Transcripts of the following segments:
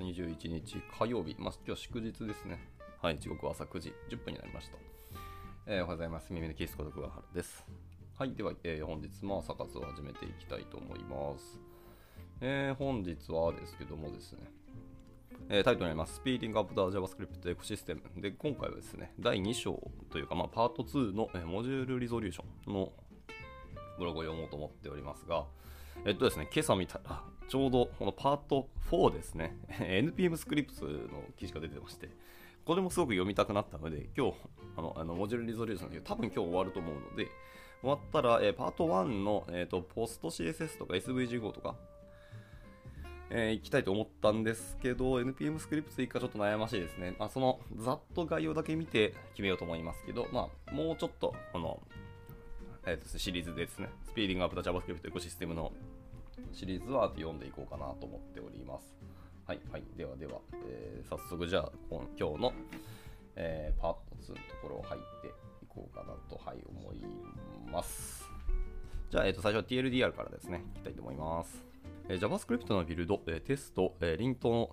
月21日火曜日、まあ、今日祝日ですね。はい、時刻は朝9時10分になりました。えーおはようございます。耳のキースこと桑原です。はい、では、えー本日も朝活を始めていきたいと思います。えー本日はですけどもですね、えータイトルになります、Speeding Up the JavaScript Ecosystem。で、今回はですね、第2章というか、まあ、パート2の、えーモジュールリゾリューションのブログを読もうと思っておりますが、えっとですね、今朝見たら、ちょうどこのパート4ですね、NPM スクリプトの記事が出てまして、これもすごく読みたくなったので、今日、あの、あのモジュールリゾリューションの多分今日終わると思うので、終わったら、えーパート1の、えーとポスト CSS とか SVG5 とか、えー行きたいと思ったんですけど、NPM スクリプト以下ちょっと悩ましいですね。まあ、そのざっと概要だけ見て決めようと思いますけど、まあ、もうちょっと、この、えーとシリーズですね、スピーディングアップ the JavaScript エコシステムのシリーズは読んでいこうかなと思っております。はい、はい、ではでは、えー早速じゃあ、今今日の、えーパート2のところを入っていこうかなと、はい、思います。じゃあ、えー、と最初は TLDR からですね、いきたいと思います。えー JavaScript のビルド、えテスト、えーリントの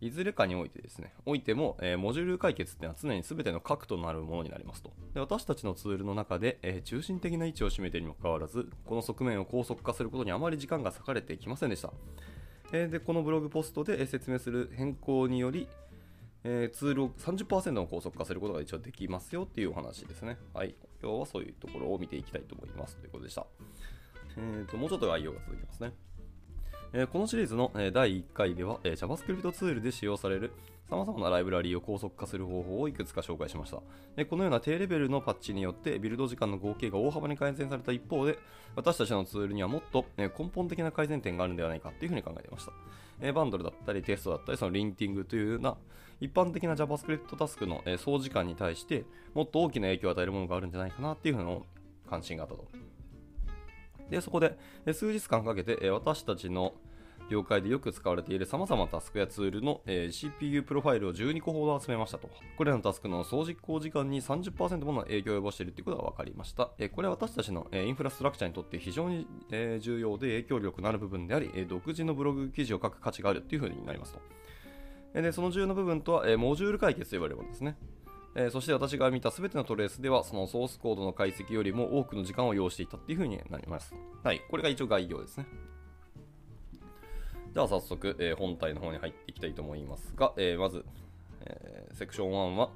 いずれかにおいてですね、おいても、えーモジュール解決っていうのは常に全ての核となるものになりますと。で私たちのツールの中で、えー中心的な位置を占めているにもかかわらず、この側面を高速化することにあまり時間が割かれてきませんでした。えーで、このブログポストでえ説明する変更により、えツールを30%の高速化することが一応できますよっていうお話ですね。はい。今日はそういうところを見ていきたいと思いますということでした。えーと、もうちょっと概要が続きますね。えこのシリーズの、え第1回では、え JavaScript ツールで使用される様々なライブラリーを高速化する方法をいくつか紹介しました。でこのような低レベルのパッチによってビルド時間の合計が大幅に改善された一方で、私たちのツールにはもっと、え根本的な改善点があるんではないかというふうに考えていました。えバンドルだったりテストだったり、そのリンティングというような一般的な JavaScript タスクの、え総時間に対してもっと大きな影響を与えるものがあるんじゃないかなっていうふうな関心があったと。で、そこで、数日間かけて、私たちの業界でよく使われている様々なタスクやツールの、CPU プロファイルを12個ほど集めましたと。これらのタスクの総実行時間に30%もの影響を及ぼしているということが分かりました。これは私たちの、インフラストラクチャーにとって非常に、重要で影響力のある部分であり、独自のブログ記事を書く価値があるというふうになりますと。でその重要な部分とは、モジュール解決と呼ばれるものですね。えーそして私が見た全てのトレースでは、そのソースコードの解析よりも多くの時間を要していたっていうふうになります。はい、これが一応概要ですね。じゃあ早速、えー本体の方に入っていきたいと思いますが、えーまず、えーセクション1は、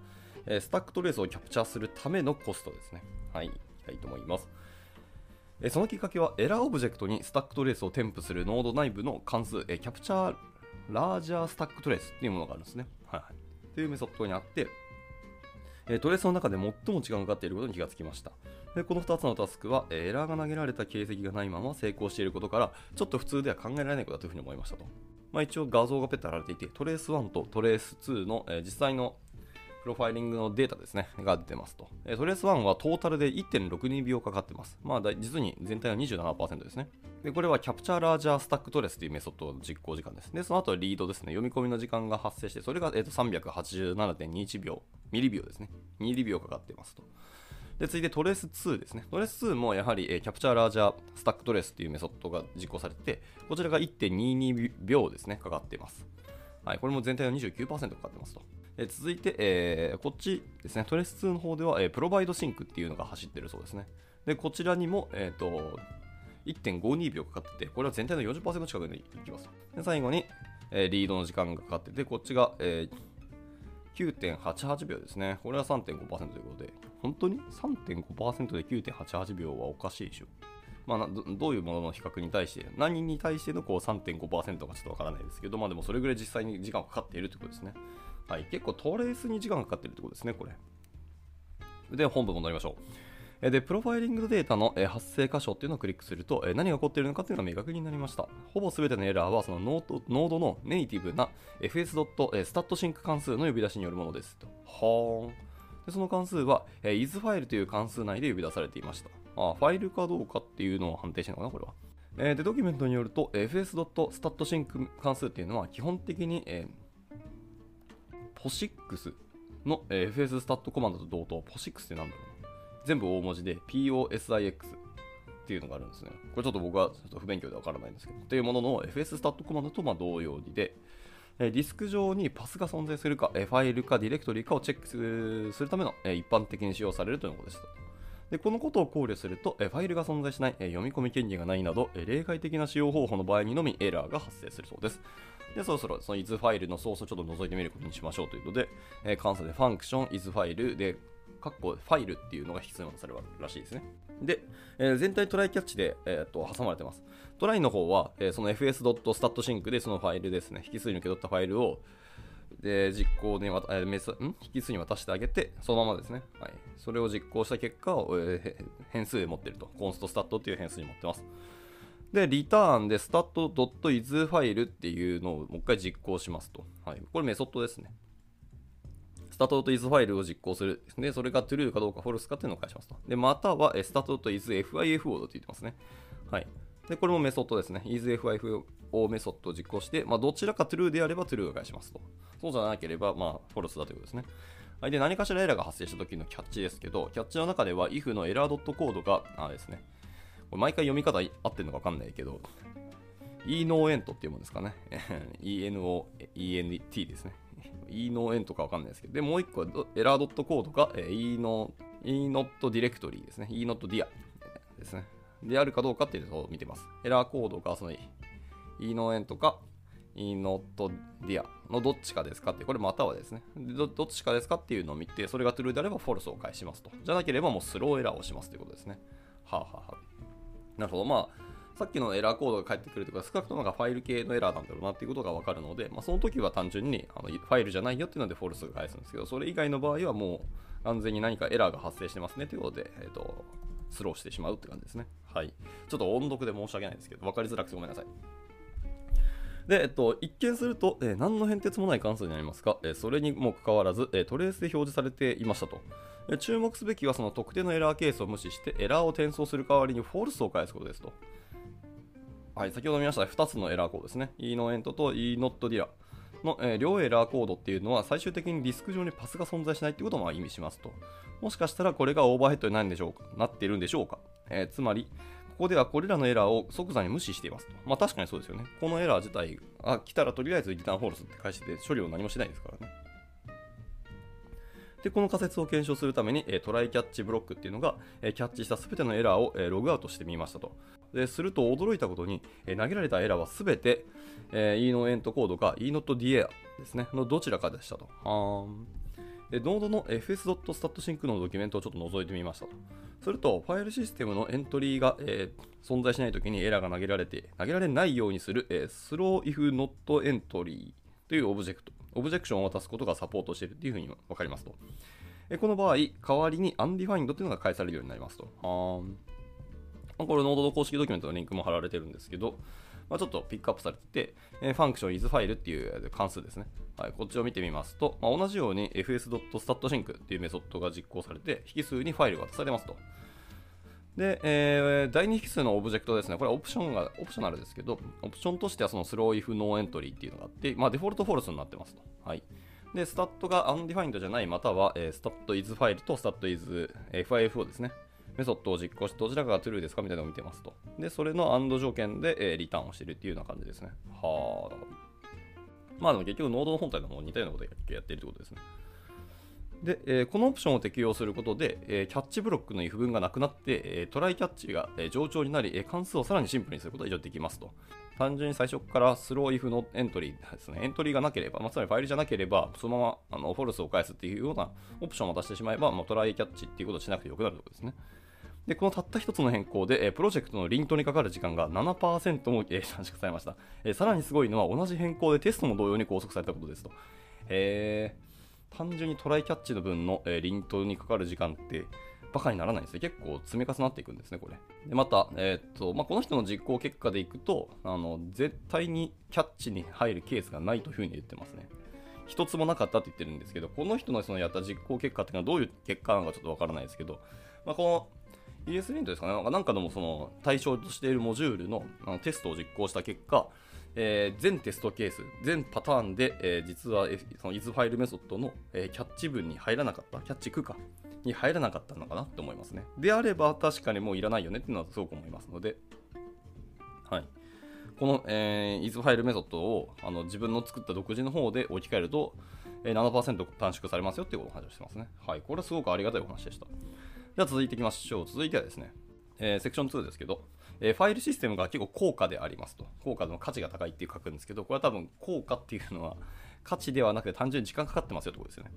えスタックトレースをキャプチャーするためのコストですね。はい、いきたいと思います。えそのきっかけは、エラーオブジェクトにスタックトレースを添付する Node 内部の関数、えー captureLargerStackTrace っていうものがあるんですね。はいはい。というメソッドにあって、えトレースの中で最も時間がかかっていることに気がつきました。でこの2つのタスクは、えエラーが投げられた形跡がないまま成功していることから、ちょっと普通では考えられないことだというふうに思いましたと。まあ、一応画像がペッタられていて、トレース1とトレース2の、えー実際のプロファイリングのデータですね、が出てますと。トレース1はトータルで1.62秒かかってます。まあ、実に全体の27%ですね。で、これはキャプチャーラージャースタックトレスというメソッドの実行時間です。で、その後はリードですね、読み込みの時間が発生して、それが、えーと387.21秒、ミリ秒ですね。ミリ秒かかってますと。で、続いてトレース2ですね。トレース2もやはり、えーキャプチャーラージャースタックトレースっていうメソッドが実行されてて、こちらが1.22秒ですね、かかっています。はい、これも全体の29%かかってますと。え続いて、えーこっちですね、トレス2の方では、えープロバイドシンクっていうのが走ってるそうですね。で、こちらにも、えっ、と、1.52秒かかってて、これは全体の40%近くにいきます。で最後に、えリードの時間がかかってて、こっちが、えー9.88秒ですね。これは3.5%ということで、本当に？3.5%で9.88秒はおかしいでしょ。まあど、ういうものの比較に対して、何に対してのこう3.5%かちょっとわからないですけど、まあでもそれぐらい実際に時間がかかっているということですね。はい、結構トレースに時間がかかってるということですね、これ。で、本部戻りましょう。で、プロファイリングデータの発生箇所っていうのをクリックすると、何が起こっているのかっていうのが明確になりました。ほぼ全てのエラーはそのノードノードのネイティブな fs.statsync 関数の呼び出しによるものですと。はーん。でその関数は、え is ファイルという関数内で呼び出されていました。あファイルかどうかっていうのを判定してるのかな、これは。えーで、ドキュメントによると、fs.statsync 関数っていうのは基本的に、えー、POSIX の、fs スタットコマンドと同等、POSIX ってなんだろう。全部大文字で POSIX っていうのがあるんですね。これちょっと僕はちょっと不勉強でわからないんですけど、というものの FS スタットコマンドとま同様にで、ディスク上にパスが存在するか、ファイルかディレクトリかをチェックするための、一般的に使用されるということです。でこのことを考慮すると、ファイルが存在しない、読み込み権限がないなど、例外的な使用方法の場合にのみエラーが発生するそうです。で、そろそろその is ファイルのソースをちょっと覗いてみることにしましょうということで、え関数でファンクション is ファイルで、カッコファイルっていうのが必要なされるらしいですね。で、えー、全体トライキャッチで、えー、と挟まれてます。トライの方は、えー、その fs.statSync でそのファイルですね、引数に受け取ったファイルをで実行にわた、えー、ん？引数に渡してあげて、そのままですね、はい、それを実行した結果を、えー、変数で持ってると、コンストスタットっていう変数に持ってます。で、リターンで stat.is ファイルっていうのをもう一回実行しますと。はい、これメソッドですね。スタトと is ファイルを実行する。で、それが true かどうか false かっていうのを返しますと。で、または、スタトと is fifo と言ってますね。はい。で、これもメソッドですね。isFIFO メソッドを実行して、まあ、どちらか true であれば true を返しますと。そうじゃなければ、まあ、false だということですね。はい。で、何かしらエラーが発生した時のキャッチですけど、キャッチの中では if のエラードットコードが、あですね。これ毎回読み方合ってるのかわかんないけど、e no end っていうもんですかね。eno, ent ですね。e の円とかわかんないですけど、で、もう一個はエラードットコードが、えー、e の e not directory ですね。e not dia ですね。であるかどうかっていうのを見てます。エラーコードがその e の円とか e not dia のどっちかですかって、これまたはですねど、どっちかですかっていうのを見て、それが true であれば false を返しますと。じゃなければもうスローエラーをしますということですね。はあ、ははあ、なるほど。まあ、さっきのエラーコードが返ってくるとか、少なくともファイル系のエラーなんだろうなっていうことがわかるので、まあ、その時は単純にあのファイルじゃないよっていうのでフォルスが返すんですけど、それ以外の場合はもう安全に何かエラーが発生してますねということで、えっ、ー、と、スローしてしまうって感じですね。はい。ちょっと音読で申し訳ないですけど、分かりづらくてごめんなさい。で、えっと、一見すると、えー、何の変哲もない関数になりますが、えー、それにもかかわらず、えー、トレースで表示されていましたと。え注目すべきはその特定のエラーケースを無視してエラーを転送する代わりに false を返すことですと。はい、先ほど見ました2つのエラーコードですね。e no ent と e not dir の、えー、両エラーコードっていうのは最終的にディスク上にパスが存在しないっていうことも意味しますと。もしかしたらこれがオーバーヘッドになるんでしょうか？なっているんでしょうか、えー、つまり、ここではこれらのエラーを即座に無視していますと。まあ確かにそうですよね。このエラー自体、あ、来たらとりあえず return false って返して処理を何もしないですからね。で、この仮説を検証するために、えトライキャッチブロックっていうのが、えキャッチしたすべてのエラーを、えログアウトしてみましたと。ですると驚いたことに、え投げられたエラーはすべて、え、e のエントコードか e not dear ですね、のどちらかでしたと。はでノードの fs.statsync のドキュメントをちょっと覗いてみましたと。すると、ファイルシステムのエントリーが、えー、存在しないときにエラーが投げられて、投げられないようにする、えー、slow if not entry というオブジェクト、オブジェクションを渡すことがサポートしているというふうに分かりますと。えこの場合、代わりに undefined というのが返されるようになりますと。これ、ノードの公式ドキュメントのリンクも貼られてるんですけど、まあ、ちょっとピックアップされてて、えー、 function isFile っていう関数ですね。はい、こっちを見てみますと、まあ、同じように fs.statsync っていうメソッドが実行されて、引数にファイルが渡されますと。で、えー、第2引数のオブジェクトですね。これはオプションが、 optional ですけど、オプションとしてはその throw if no entry っていうのがあって、まあ、デフォルト false になってますと。はい。で、スタットが undefined じゃない、または、えー、スタット is file とスタット is FIFO ですね。メソッドを実行してどちらかが true ですかみたいなのを見てますと。で、それの AND 条件で、えー、リターンをしているっていうような感じですね。はあ、まあでも結局ノードの本体の方も似たようなことをやってるってことですね。で、えー、このオプションを適用することで、えー、キャッチブロックの if 分がなくなって、えー、トライキャッチが、え上長になり、え関数をさらにシンプルにすることが以上できますと。単純に最初からスロー if のエントリーですね。エントリーがなければ、まあ、つまりファイルじゃなければ、そのままあのフォルスを返すっていうようなオプションを出してしまえば、まあ、トライキャッチっていうことをしなくてよくなるということですね。で、このたった一つの変更で、えプロジェクトのリントにかかる時間が7%も、え短縮されました、えさらにすごいのは同じ変更でテストも同様に拘束されたことですと。へ単純にトライキャッチの分の、えリントにかかる時間ってバカにならないんですね。結構積み重なっていくんですね、これ。で、また、えー、っと、まあ、この人の実行結果でいくと、あの、絶対にキャッチに入るケースがないというふうに言ってますね。一つもなかったって言ってるんですけど、この人のそのやった実行結果っていうのはどういう結果なのかちょっとわからないですけど、まあ、この ES リントですかね、なんかでもその対象としているモジュールのあのテストを実行した結果、えー、全テストケース、全パターンで、えー、実は、その is ファイルメソッドの、えー、キャッチ文に入らなかった、キャッチ区かに入らなかったのかなって思いますね。であれば確かにもういらないよねっていうのはすごく思いますので、はい。この、えー、is ファイルメソッドをあの自分の作った独自の方で置き換えると、えー、7%短縮されますよっていうことを話をしてますね。はい。これはすごくありがたいお話でした。では続いていきましょう。続いてはですね、えー、セクション2ですけど、えー、ファイルシステムが結構高価でありますと。高価の価値が高いっていう書くんですけど、これは多分高価っていうのは価値ではなくて単純に時間かかってますよってことですよね。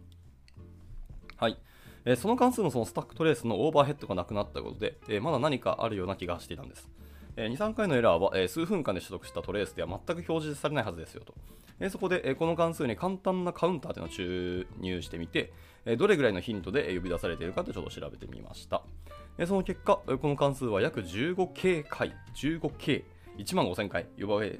はい。えー、その関数のそのスタックトレースのオーバーヘッドがなくなったことで、え、まだ何かあるような気がしていたんです。えー、2、3回のエラーは、えー、数分間で取得したトレースでは全く表示されないはずですよと。えー、そこで、え、この関数に簡単なカウンターというのを注入してみて、え、どれぐらいのヒントで呼び出されているかとちょっと調べてみました。え、その結果、この関数は約 15K 回、15K、1万5000回呼ばれ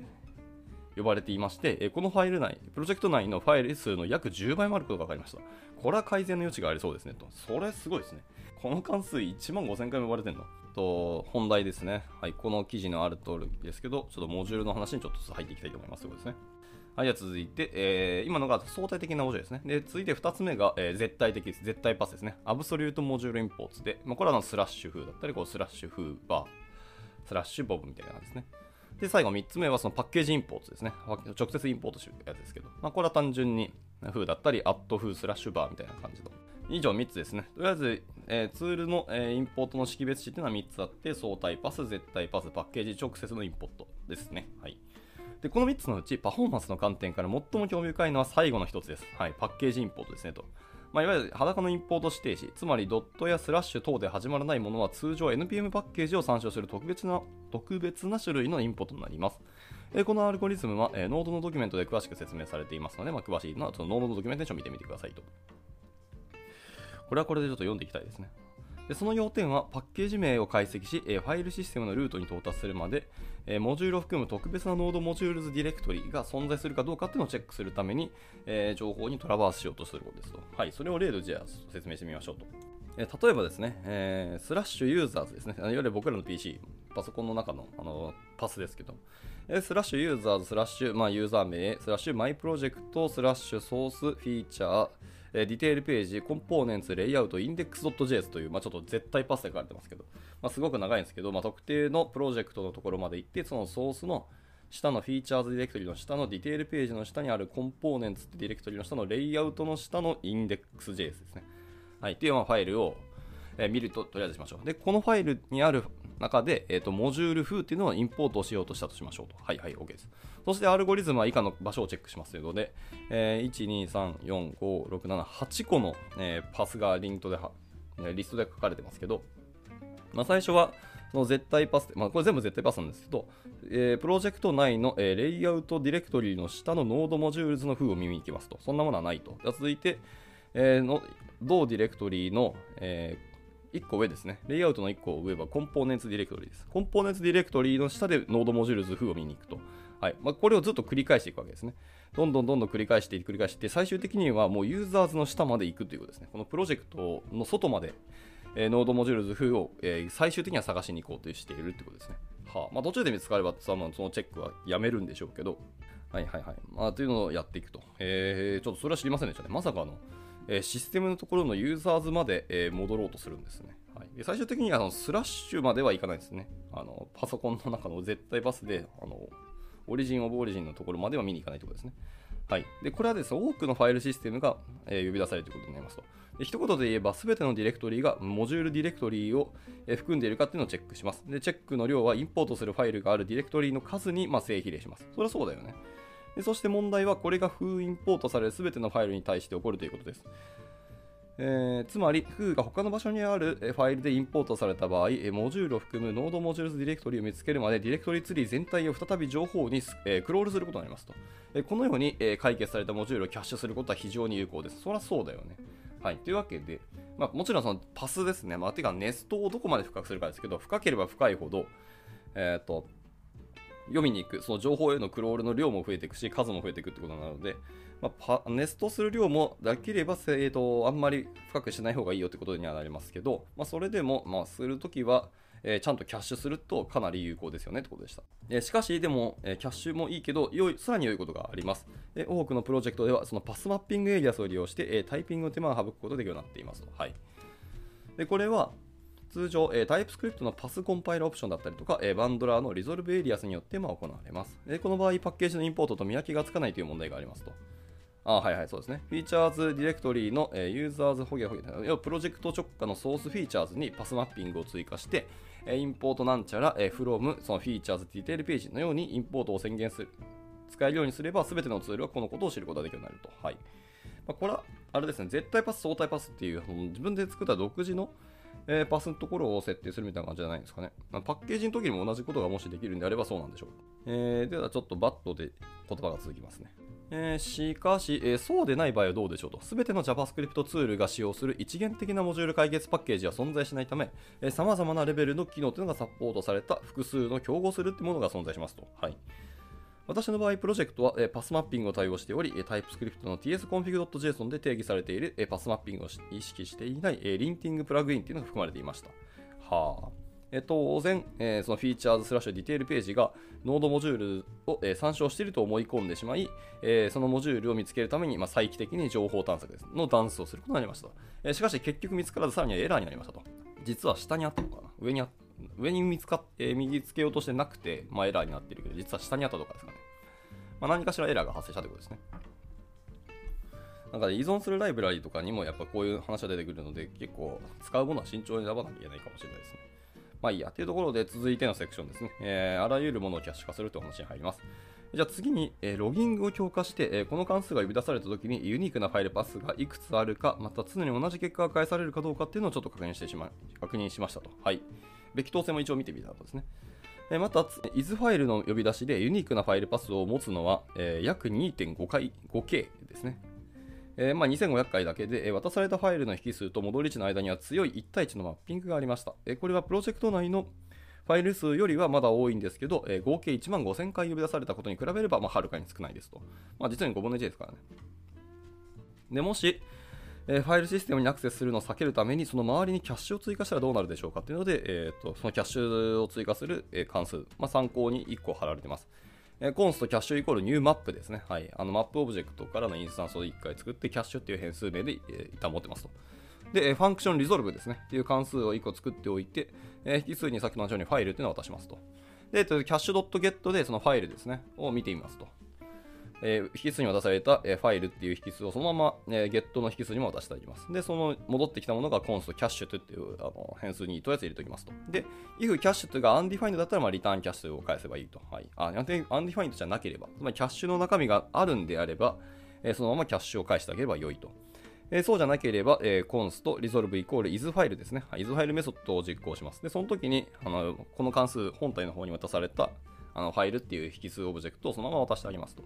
呼ばれていまして、このファイル内、プロジェクト内のファイル数の約10倍もあることが分かりました。これは改善の余地がありそうですねと。それすごいですね。この関数1万5000回も呼ばれてるの？と、本題ですね。はい、この記事のある通りですけど、ちょっとモジュールの話にちょっと入っていきたいと思います。そうですね。はい、では続いて、えー、今のが相対的なモジュールですね。で、続いて2つ目が、えー、絶対的です。絶対パスですね。 absolute module imports で、まあ、これはのスラッシュ風だったり、こうスラッシュ foo bar、スラッシュ bob みたいな感じですね。で、最後3つ目はそのパッケージインポートですね。直接インポートするやつですけど、まあ、これは単純に風だったり、アット風スラッシュバーみたいな感じの。以上3つですね。とりあえず、えー、ツールの、えー、インポートの識別値っていうのは3つあって、相対パス、絶対パス、パッケージ直接のインポートですね。はい。で、この3つのうち、パフォーマンスの観点から最も興味深いのは最後の1つです。はい。パッケージインポートですねと。まあ、いわゆる裸のインポート指定詞、つまりドットやスラッシュ等で始まらないものは通常 NPM パッケージを参照する特別な特別な種類のインポートになります。えこのアルゴリズムは、えノードのドキュメントで詳しく説明されていますので、まあ、詳しいのはそのノードのドキュメンテーションを見てみてくださいと。これはこれでちょっと読んでいきたいですね。でその要点はパッケージ名を解析し、えファイルシステムのルートに到達するまで、えモジュールを含む特別な node modules ディレクトリが存在するかどうかっていうのをチェックするために、え上方に traverse しようとすることですと。はい、それを例でじゃあ説明してみましょうと。え例えばですね、えー、スラッシュユーザーズですね、いわゆる僕らの PC、パソコンの中のあのパスですけど、えスラッシュユーザーズ、スラッシュ、まあ、ユーザー名、スラッシュ my project、スラッシュソース、 feature、え detail page、components、layout、index .js という、まあ、ちょっと絶対パスで書かれてますけど、まあ、すごく長いんですけど、まあ、特定のプロジェクトのところまで行って、そのソースの下の features ディレクトリの下の detail page の下にある components ってディレクトリの下のレイアウトの下のインデックス JS ですね。はい。っていうファイルを、え見ると、とりあえずしましょう。で、このファイルにある中で、えーと、モジュール風っていうのをインポートしようとしたとしましょうと。はいはい、OK です。そしてアルゴリズムは以下の場所をチェックしますということで、えー、1、2、3、4、5、6、7、8個の、えー、パスがリントでリストで書かれてますけど、まあ、最初は、の絶対パス、まあ、これ全部絶対パスなんですけど、えー、プロジェクト内の、え、 layout ディレクトリの下の node modules の foo を見に行きますと。そんなものはないと。続いて、えー、の同ディレクトリの、えー1個上ですね。レイアウトの1個上はコンポーネンツディレクトリです。コンポーネンツディレクトリの下でノードモジュール図風を見に行くと。はいまあ、これをずっと繰り返していくわけですね。どんどんどんどん繰り返して繰り返して、最終的にはもうユーザーズの下まで行くということですね。このプロジェクトの外まで、えー、ノードモジュール図風を、えー、最終的には探しに行こうとしているということですね。はあまあ、途中で見つかればそのチェックはやめるんでしょうけど、はいはいはい。まあ、というのをやっていくと。えー、ちょっとそれは知りませんでしたね。まさかの、え、システムのところのユーザーズまで、え、戻ろうとするんですね。はい、で最終的にあのスラッシュまではいかないですね。あのパソコンの中の絶対バスであのオリジン・オブ・オリジンのところまでは見に行かないということですね。はい。で、これはですね、多くのファイルシステムが、え、呼び出されるということになりますと。で一言で言えば、すべてのディレクトリがモジュールディレクトリを、え、含んでいるかっていうのをチェックします。で、チェックの量はインポートするファイルがあるディレクトリの数に、まあ、正比例します。それはそうだよね。でそして問題は、これが封インポートされるすべてのファイルに対して起こるということです。えー、つまり、フーが他の場所にあるファイルでインポートされた場合、モジュールを含む node modules ディレクトリを見つけるまで、ディレクトリツリー全体を再び上方に、えー、クロールすることになりますと。えー、このように、え解決されたモジュールをキャッシュすることは非常に有効です。そりゃそうだよね。はい。というわけで、まあ、もちろんそのパスですね。まあ、てか、ネストをどこまで深くするかですけど、深ければ深いほど、えっ、と、読みに行く、その情報へのクロールの量も増えていくし、数も増えていくってことなので、まあ、ネストする量もできれば、えーと、あんまり深くしない方がいいよってことにはなりますけど、まあ、それでも、まあ、するときは、えー、ちゃんとキャッシュするとかなり有効ですよねってことでした。えー、しかし、でも、えー、キャッシュもいいけど、良いさらに良いことがあります。え多くのプロジェクトでは、そのパスマッピングエリアスを利用して、えタイピングの手間を省くことができるようになっていますと。はい。で、これは、通常、えー、 TypeScript のパスコンパイラオプションだったりとか、えー、バンドラーの resolve alias によってまあ行われます、えー。この場合、パッケージのインポートと見分けがつかないという問題がありますと。あはいはい、そうですね。フィーチャーズディレクトリーの、えー、ユーザーズホゲホゲ、要はプロジェクト直下のソースフィーチャーズにパスマッピングを追加して、えー、 import なんちゃら、えー、 from、その features detail page のようにインポートを宣言する、使えるようにすれば、すべてのツールはこのことを知ることができるようになると。はい。まあ、これは、あれですね、絶対パス、相対パスっていう、自分で作った独自の、えー、パスのところを設定するみたいな感じじゃないですかね。ま、パッケージの時にも同じことがもしできるんであればそうなんでしょう。えー、ではちょっとバットで言葉が続きますね。えー、しかし、えー、そうでない場合はどうでしょうと。すべての JavaScript ツールが使用する一元的なモジュール解決パッケージは存在しないため、さまざまなレベルの機能というのがサポートされた複数の競合するというものが存在しますと。はい。私の場合、プロジェクトは、パスマッピングを対応しており、 TypeScript の tsconfig.json で定義されている、パスマッピングを意識していない、 linting プラグインというのが含まれていました。はあ。え当然、えその features スラッシュ detail page が node module を、え参照していると思い込んでしまい、えそのモジュールを見つけるために、ま、再帰的に上方探索ですのダンスをすることになりました。えしかし結局見つからずさらにはエラーになりましたと。実は下にあったのかな上にあった上に見つかっ、えー、右つけようとしてなくて、まあ、エラーになってるけど、実は下にあったとかですかね。まあ、何かしらエラーが発生したということですね。なんかね依存するライブラリとかにもやっぱこういう話が出てくるので、結構使うものは慎重に選ばなきゃいけないかもしれないですね。まあいいや。というところで続いてのセクションですね。えー、あらゆるものをキャッシュ化するという話に入ります。じゃあ次に、えー、ロギングを強化して、えー、この関数が呼び出されたときにユニークなファイルパスがいくつあるか、また常に同じ結果が返されるかどうかっていうのをちょっと確認してしま確認しましたと。はい。べき当性も一応見てみたとですね。また、is ファイルの呼び出しでユニークなファイルパスを持つのは、えー、約2.5回 5K ですね。えー、まあ、2500回だけで、えー、渡されたファイルの引数と戻り値の間には強い1対1のマッピングがありました。えー、これはプロジェクト内のファイル数よりはまだ多いんですけど、え合計1万5000回呼び出されたことに比べれば、まあ、はるかに少ないですと。まあ、実に5分の1ですからね。でもし、えファイルシステムにアクセスするのを避けるために、その周りにキャッシュを追加したらどうなるでしょうかというので、えーと、そのキャッシュを追加する、え関数、まあ、参考に1個貼られています。え const cache イコール new Map ですね。はい。あのマップオブジェクトからのインスタンスを1回作って、 cache っていう変数名で、えー、一旦持ってますと。で、 function resolve ですね。っていう関数を1個作っておいて、えー、引数にさっきの同じようにファイルっていうのを渡しますと。で、 cache .get でそのファイルですね、を見てみますと。えー、引数に渡された、えー、ファイルっていう引数をそのまま、えー、ゲットの引数にも渡してあげます。で、その戻ってきたものがコンストキャッシュとっていうあの変数にとりあえず入れておきますと。で、if キャッシュとが undefined だったら、まあ、リターンキャッシュを返せばいいと。はい。あ、undefined じゃなければ、つまりキャッシュの中身があるんであれば、え、そのままキャッシュを返してあげれば良いと。え、そうじゃなければ、えー、コンスト、リゾルブイコール is ファイルですね。はい、is ファイルメソッドを実行します。で、その時に、あのこの関数本体の方に渡されたあのファイルっていう引数オブジェクトをそのまま渡してあげますと。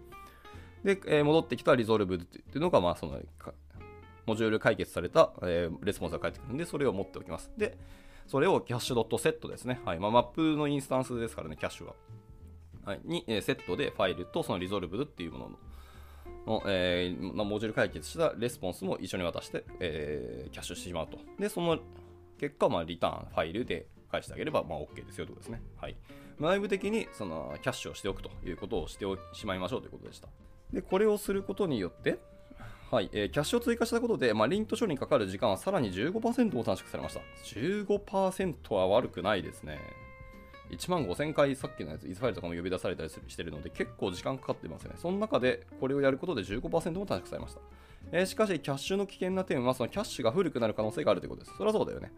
で、えー、戻ってきた resolve っていうのが、まあ、その、モジュール解決された、えー、レスポンスが返ってくるんで、それを持っておきます。で、それを cache ドットセットですね。はい。まあ、マップのインスタンスですからね、 cache は。はい。に、えー、セットでファイルとその resolve っていうものの、のえー、モジュール解決したレスポンスも一緒に渡して、えー、キャッシュしてしまうと。で、その結果、まあ、 return、file で返してあげれば、まあ、OK ですよということですね。はい。内部的に、その、キャッシュをしておくということをしてしまいましょうということでした。で、これをすることによって、はい、えー、キャッシュを追加したことで、まあ、リント処理にかかる時間はさらに15%も短縮されました。15%は悪くないですね。1万5000回さっきのやつ、イズファイルとかも呼び出されたりしてるので、結構時間かかってますね。その中でこれをやることで15%も短縮されました。えー、しかし、キャッシュの危険な点は、そのキャッシュが古くなる可能性があるということです。それはそうだよね。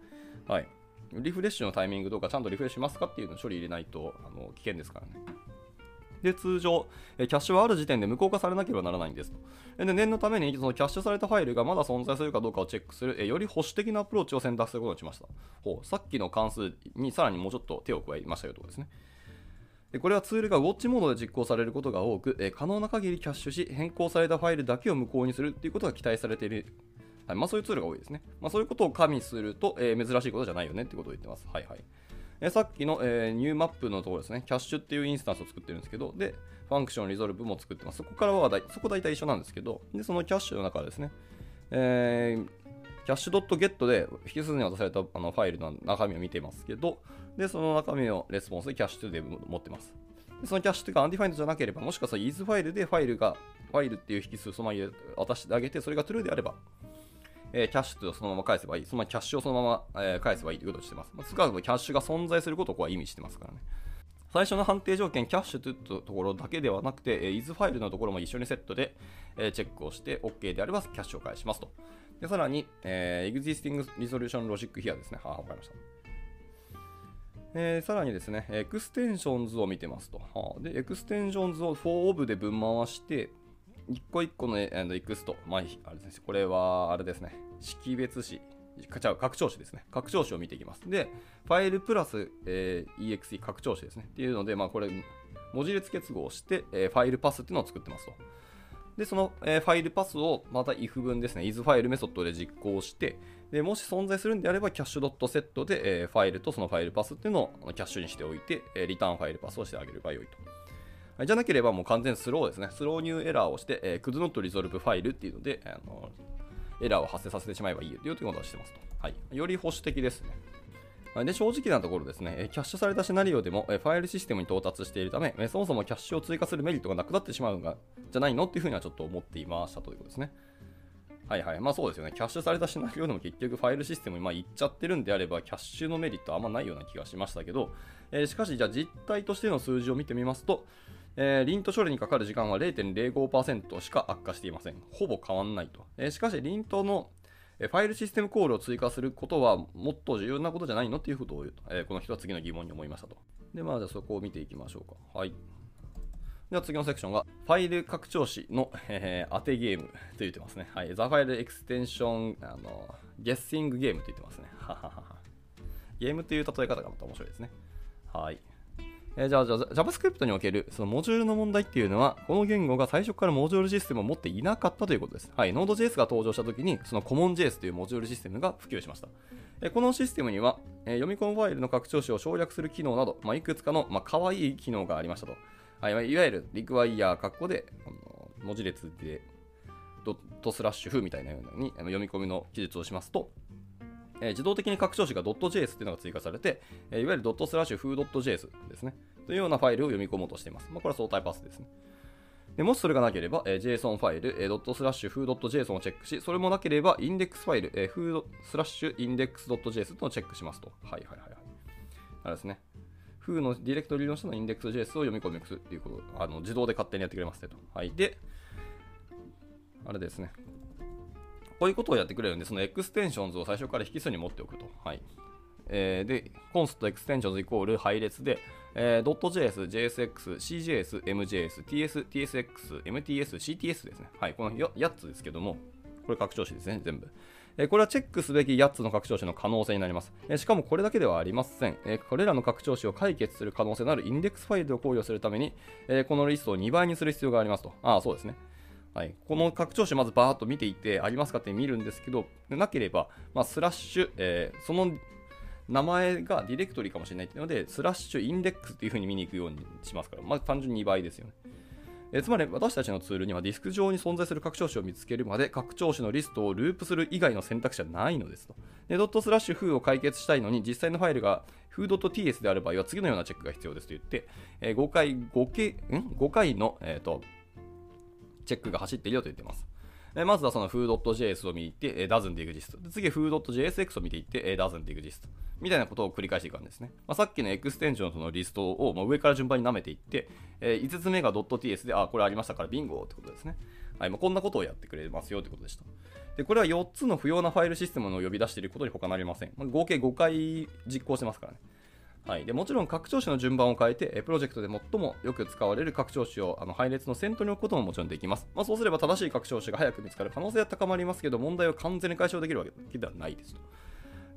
はい。リフレッシュのタイミングとか、ちゃんとリフレッシュしますかっていうのを処理入れないとあの危険ですからね。で、通常、キャッシュはある時点で無効化されなければならないんですと。で、念のために、そのキャッシュされたファイルがまだ存在するかどうかをチェックする、より保守的なアプローチを選択することにしました。ほう、さっきの関数にさらにもうちょっと手を加えましたよとですね。でこれはツールがウォッチモードで実行されることが多く、え可能な限りキャッシュし、変更されたファイルだけを無効にするということが期待されている。はいまあ、そういうツールが多いですね。まあ、そういうことを加味すると、えー、珍しいことじゃないよねってことを言ってます。はいはい。えさっきの、えー、 new Map のところですね、 cache っていうインスタンスを作ってるんですけど、で、 function resolve も作ってます。そこからはだそこ大体一緒なんですけど、で、そのキャッシュの中ですね、えー、 cache .get で引数に渡されたあのファイルの中身を見てますけど、で、その中身をレスポンスでキャッシュで持ってます。でそのキャッシュというか、 undefined じゃなければ、もしくはその is ファイルでファイルが、ファイルっていう引数そのまま渡してあげて、それが true であれば、え、キャッシュとそのまま返せばいい。そのキャッシュをそのまま、え、返せばいいということをしてます。まあ、少なくとキャッシュが存在することをここは意味してますからね。最初の判定条件、キャッシュというところだけではなくて、えー、is ファイルのところも一緒にセットで、え、チェックをして、OK であればキャッシュを返しますと。でさらに、えー、existing resolution logic here ですね。はあ、わかりました。えー、さらにですね、 extensions を見てますと。はあ、で、 extensions を for of でぶん回して、一個一個のエンドエクスト、まあ、あれです、これは、あれですね、識別子、ちゃう、拡張子ですね。拡張子を見ていきます。で、ファイルプラス、えー、exe 拡張子ですね。っていうので、まあ、これ、文字列結合して、えー、ファイルパスっていうのを作ってますと。で、その、えー、ファイルパスをまた if 文ですね、is ファイルメソッドで実行して、でもし存在するんであれば、キャッシュドットセットで、えー、ファイルとそのファイルパスっていうのをキャッシュにしておいて、えー、リターンファイルパスをしてあげればよいと。じゃなければもう完全 throw ですね。 throw new error をして、えー、could not resolve ファイルっていうので、あのエラーを発生させてしまえばいいよということをしてますと。はい。より保守的ですね。で正直なところですね、キャッシュされたシナリオでもファイルシステムに到達しているため、そもそもキャッシュを追加するメリットがなくなってしまうがじゃないのっていうふうにはちょっと思っていましたということですね。はいはい。まあそうですよね。キャッシュされたシナリオでも結局ファイルシステムにまあ行っちゃってるんであれば、キャッシュのメリットはあんまないような気がしましたけど、えー、しかしじゃあ実態としての数字を見てみますと、えー、リント処理にかかる時間は0.05%しか悪化していません。ほぼ変わんないと。えー、しかし、リントのファイルシステムコールを追加することはもっと重要なことじゃないのっていうことを、えー、この人は次の疑問に思いましたと。で、まあ、じゃあそこを見ていきましょうか。はい。では次のセクションが、ファイル拡張子の、えー、当てゲームと言ってますね。はい。The File Extension、あの、Guessing Game と言ってますね。ははは。ゲームという例え方がまた面白いですね。はい。えー、じゃあ、じゃあ JavaScript におけるそのモジュールの問題っていうのは、この言語が最初からモジュールシステムを持っていなかったということです。はい、Node.js が登場したときに、その CommonJS というモジュールシステムが普及しました。え、このシステムには、えー、読み込むファイルの拡張子を省略する機能など、まあ、いくつかの、まあ、可愛い機能がありましたと。はい、いわゆる require 括弧で、あの文字列でドットスラッシュフみたいなように読み込みの記述をしますと、え、自動的に拡張子が .js っていうのが追加されて、え、いわゆるドットスラッシュ foo.js ですね。というようなファイルを読み込もうとしています。まあ、これは相対パスですね。でもしそれがなければ、えー、JSON ファイル、えー、ドットスラッシュ foo.json をチェックし、それもなければ、インデックスファイル、えー、foo スラッシュ index .js とチェックしますと。はいはいはいはい。あれですね。foo のディレクトリの下のインデックス JS を読み込みすっていうこと、あの自動で勝手にやってくれますねと。はい。で、あれですね。こういうことをやってくれるんで、その extensions を最初から引数に持っておくと。はい。えー、で、 const extensions イコール配列で、えー、.js、JSX、CJS、MJS、TS、TSX、MTS、CTS ですね。はい、この 8, つですけども、これ拡張子ですね、全部。えー、これはチェックすべき8つの拡張子の可能性になります。えー、しかもこれだけではありません。えー、これらの拡張子を解決する可能性のあるインデックスファイルを考慮するために、えこのリストを2倍にする必要がありますと。ああ、そうですね。はい、この拡張子まずバーっと見ていてありますかって見るんですけど、なければ、まあ、スラッシュ、えー、その名前がディレクトリかもしれないっていうので、スラッシュ index っていう風に見に行くようにしますから、まあ、単純に2倍ですよね。えつまり私たちのツールにはディスク上に存在する拡張子を見つけるまで拡張子のリストをループする以外の選択肢はないのですと。で、ドットスラッシュフーを解決したいのに実際のファイルが foo.ts である場合は次のようなチェックが必要ですと言って、え5回、5, 回ん？5回の、えーとチェックが走っているよと言ってます。えまずはその foo.js を見て、え doesn't exist。で次、foo.jsx を見ていって、え doesn't exist。みたいなことを繰り返していくんですね。まあ、さっきのエクステンションのリストをもう上から順番に舐めていって、えー、5つ目が .ts で、あ、これありましたからビンゴってことですね。はい、まあ、こんなことをやってくれますよってことでした。で、これは4つの不要なファイルシステムの呼び出していることに他なりません。まあ、合計5回実行してますからね。はい、でもちろん拡張子の順番を変えて、プロジェクトで最もよく使われる拡張子をあの配列の先頭に置くことももちろんできます。まあ、そうすれば正しい拡張子が早く見つかる可能性は高まりますけど、問題を完全に解消できるわけではないですと。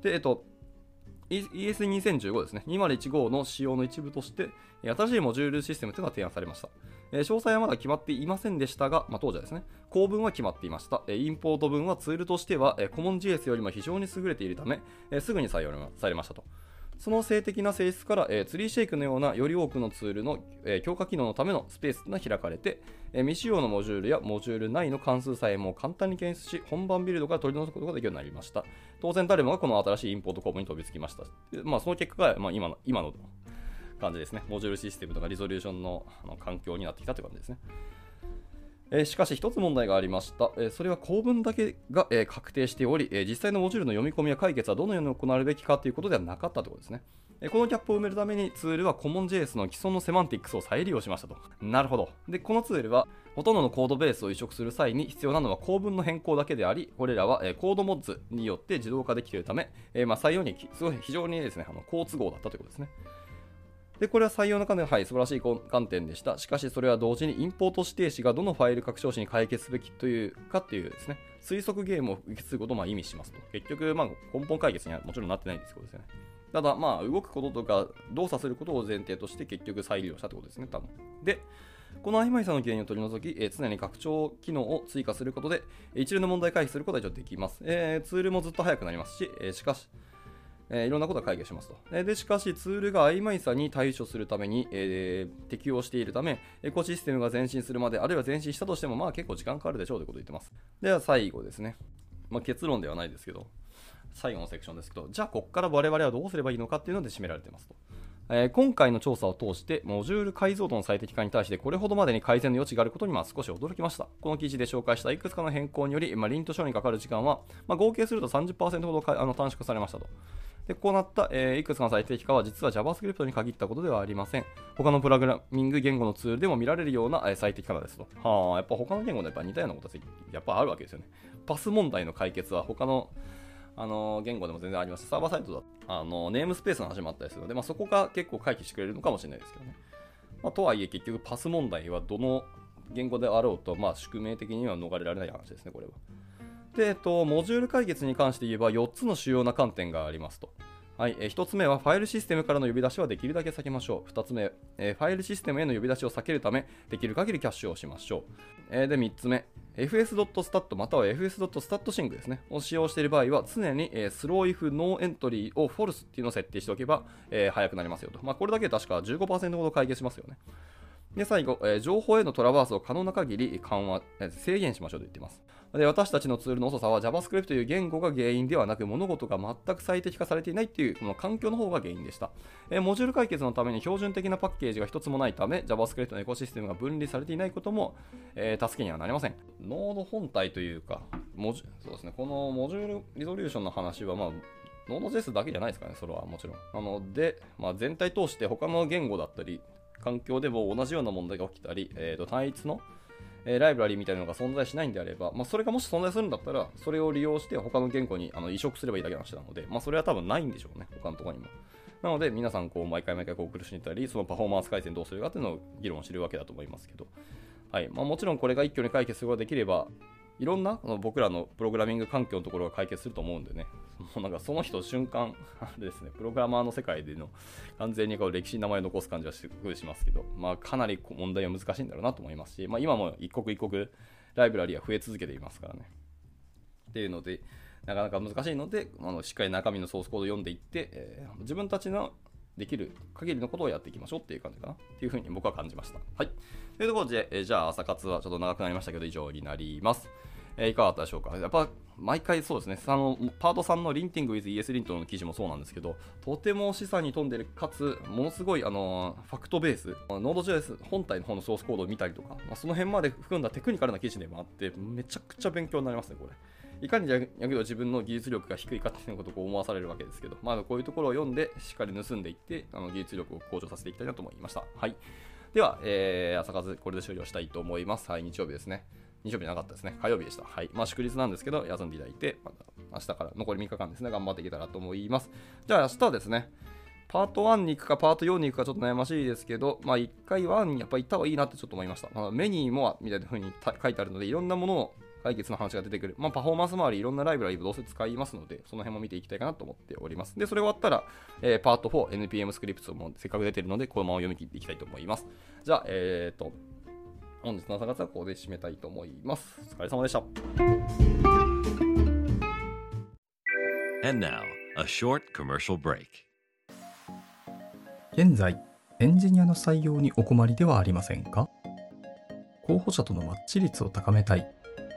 で、えっと、ES2015 ですね、2015の仕様の一部として、新しいモジュールシステムというのが提案されました。詳細はまだ決まっていませんでしたが、まあ、当時はですね、構文は決まっていました。インポート文はツールとしては、CommonJS よりも非常に優れているため、すぐに採用されましたと。その性的な性質から、えー、ツリーシェイクのようなより多くのツールの、えー、強化機能のためのスペースが開かれて、えー、未使用のモジュールやモジュール内の関数さえも簡単に検出し、本番ビルドから取り除くことができるようになりました。当然誰もがこの新しいインポートコムに飛びつきました。まあ、その結果が、まあ、今の今の感じですね。モジュールシステムとかリゾリューションのあの環境になってきたという感じですね。えーしかし一つ問題がありました。えーそれは構文だけが、えー確定しており、え実際のモジュールの読み込みや解決はどのように行われるべきかということではなかったということですね。えこのギャップを埋めるためにツールは CommonJS の既存のセマンティックスを再利用しましたと。なるほど。で、このツールはほとんどのコードベースを移植する際に必要なのは構文の変更だけであり、これらは、えコードモッズによって自動化できているため、えまあ、採用にすごい非常にですね、あの好都合だったということですね。で、これは採用の観点、はい、素晴らしい観点でした。しかし、それは同時にインポート指定詞がどのファイル拡張子に解決すべきというかっていうですね、推測ゲームを受け継ぐことをま意味しますと。結局、まあ、根本解決にはもちろんなってないんですけどですね。ただ、まあ、動くこととか動作することを前提として結局再利用したってことですね、多分。で、この曖昧さの原因を取り除き、えー常に拡張機能を追加することで、一連の問題回避することは一応できます。えーツールもずっと速くなりますし、えーしかし、えーいろんなことが解決しますと。えで、しかし、ツールが曖昧さに対処するために、えー適用しているため、エコシステムが前進するまで、あるいは前進したとしても、まあ結構時間かかるでしょうということを言ってます。では、最後ですね。まあ、結論ではないですけど、最後のセクションですけど、じゃあ、ここから我々はどうすればいいのかっていうので締められてますと。えー今回の調査を通して、モジュール解像度の最適化に対して、これほどまでに改善の余地があることにまあ少し驚きました。この記事で紹介したいくつかの変更により、まあ、リント処理にかかる時間は、まあ、合計すると30%ほどかあの短縮されましたと。で、こうなった、えーいくつかの最適化は実は JavaScript に限ったことではありません。他のプログラミング言語のツールでも見られるような、えー最適化ですと。はあ、やっぱ他の言語でやっぱ似たようなことはやっぱあるわけですよね。パス問題の解決は他のあの言語でも全然あります。サーバーサイトだあのネームスペースの話もあったりするので、まあ、そこが結構回避してくれるのかもしれないですけどね。まあ、とはいえ、結局パス問題はどの言語であろうと、まあ、宿命的には逃れられない話ですね、これは。で、えっと、モジュール解決に関して言えば4つの主要な観点がありますと。はい、え1つ目はファイルシステムからの呼び出しはできるだけ避けましょう。2つ目、えファイルシステムへの呼び出しを避けるため、できる限りキャッシュをしましょう。えで、3つ目、fs.stat または fs.statsync ですね、を使用している場合は、常に、えー、slow if no entry を false っていうのを設定しておけば、えー早くなりますよと。まあ、これだけ確か15%ほど解決しますよね。で、最後、えー情報へのトラバースを可能な限り緩和、えー制限しましょうと言っています。で、私たちのツールの遅さは JavaScript という言語が原因ではなく、物事が全く最適化されていないっていう、この環境の方が原因でした。えーモジュール解決のために標準的なパッケージが一つもないため、JavaScript のエコシステムが分離されていないことも、え助けにはなりません。ノード本体というか、モジそうですね、このモジュールリゾリューションの話は、まあ、ノード JS だけじゃないですかね、それはもちろん。なので、まあ、全体通して他の言語だったり、環境でも同じような問題が起きたり、えー、と単一の、えライブラリみたいなのが存在しないんであれば、まあ、それがもし存在するんだったら、それを利用して他の言語にあの移植すればいいだけの話なので、まあ、それは多分ないんでしょうね、他のところにも。なので、皆さん、こう、毎回毎回こう苦しんだり、そのパフォーマンス改善どうするかっていうのを議論してるわけだと思いますけど、はい。まあ、もちろんこれが一挙に解決することができれば、いろんな僕らのプログラミング環境のところが解決すると思うんでね、も うなんかその人瞬間、ですね、プログラマーの世界での完全にこう歴史に名前を残す感じはしますけど、まあ、かなり問題は難しいんだろうなと思いますし、まあ、今も一刻一刻ライブラリは増え続けていますからね。っていうので、なかなか難しいので、あのしっかり中身のソースコードを読んでいって、えー自分たちのできる限りのことをやっていきましょうっていう感じかなっていうふうに僕は感じました。はい。というところで、えじゃあ朝活はちょっと長くなりましたけど、以上になります。えーいかがだったでしょうか？やっぱ毎回そうですね、あのパート3のリンティング with ES リントの記事もそうなんですけど、とても示唆に富んでる、かつ、ものすごいあのファクトベース、Node.js 本体の方のソースコードを見たりとか、まあ、その辺まで含んだテクニカルな記事でもあって、めちゃくちゃ勉強になりますね、これ。いかにやけど自分の技術力が低いかっていうことを思わされるわけですけど、まあ、こういうところを読んで、しっかり盗んでいって、あの技術力を向上させていきたいなと思いました。はい。では、えー、朝活、これで終了したいと思います。はい、日曜日ですね。日曜日なかったですね。火曜日でした。はい。まあ、祝日なんですけど、休んでいただいて、また明日から残り3日間ですね、頑張っていけたらと思います。じゃあ、明日はですね、パート1に行くかパート4に行くかちょっと悩ましいですけど、まあ1回1にやっぱ行った方がいいなってちょっと思いました。まあ、メニーもみたいな風に書いてあるので、いろんなものを解決の話が出てくる。まあパフォーマンス周りいろんなライブラリどうせ使いますので、その辺も見ていきたいかなと思っております。で、それ終わったら、えーパート4 NPM スクリプトもせっかく出てるので、このまま読み切っていきたいと思います。じゃあ、えーと、本日の朝活はここで締めたいと思います。お疲れ様でした。And now, a short commercial break. 現在、エンジニアの採用にお困りではありませんか？候補者とのマッチ率を高めたい、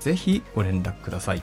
ぜひご連絡ください。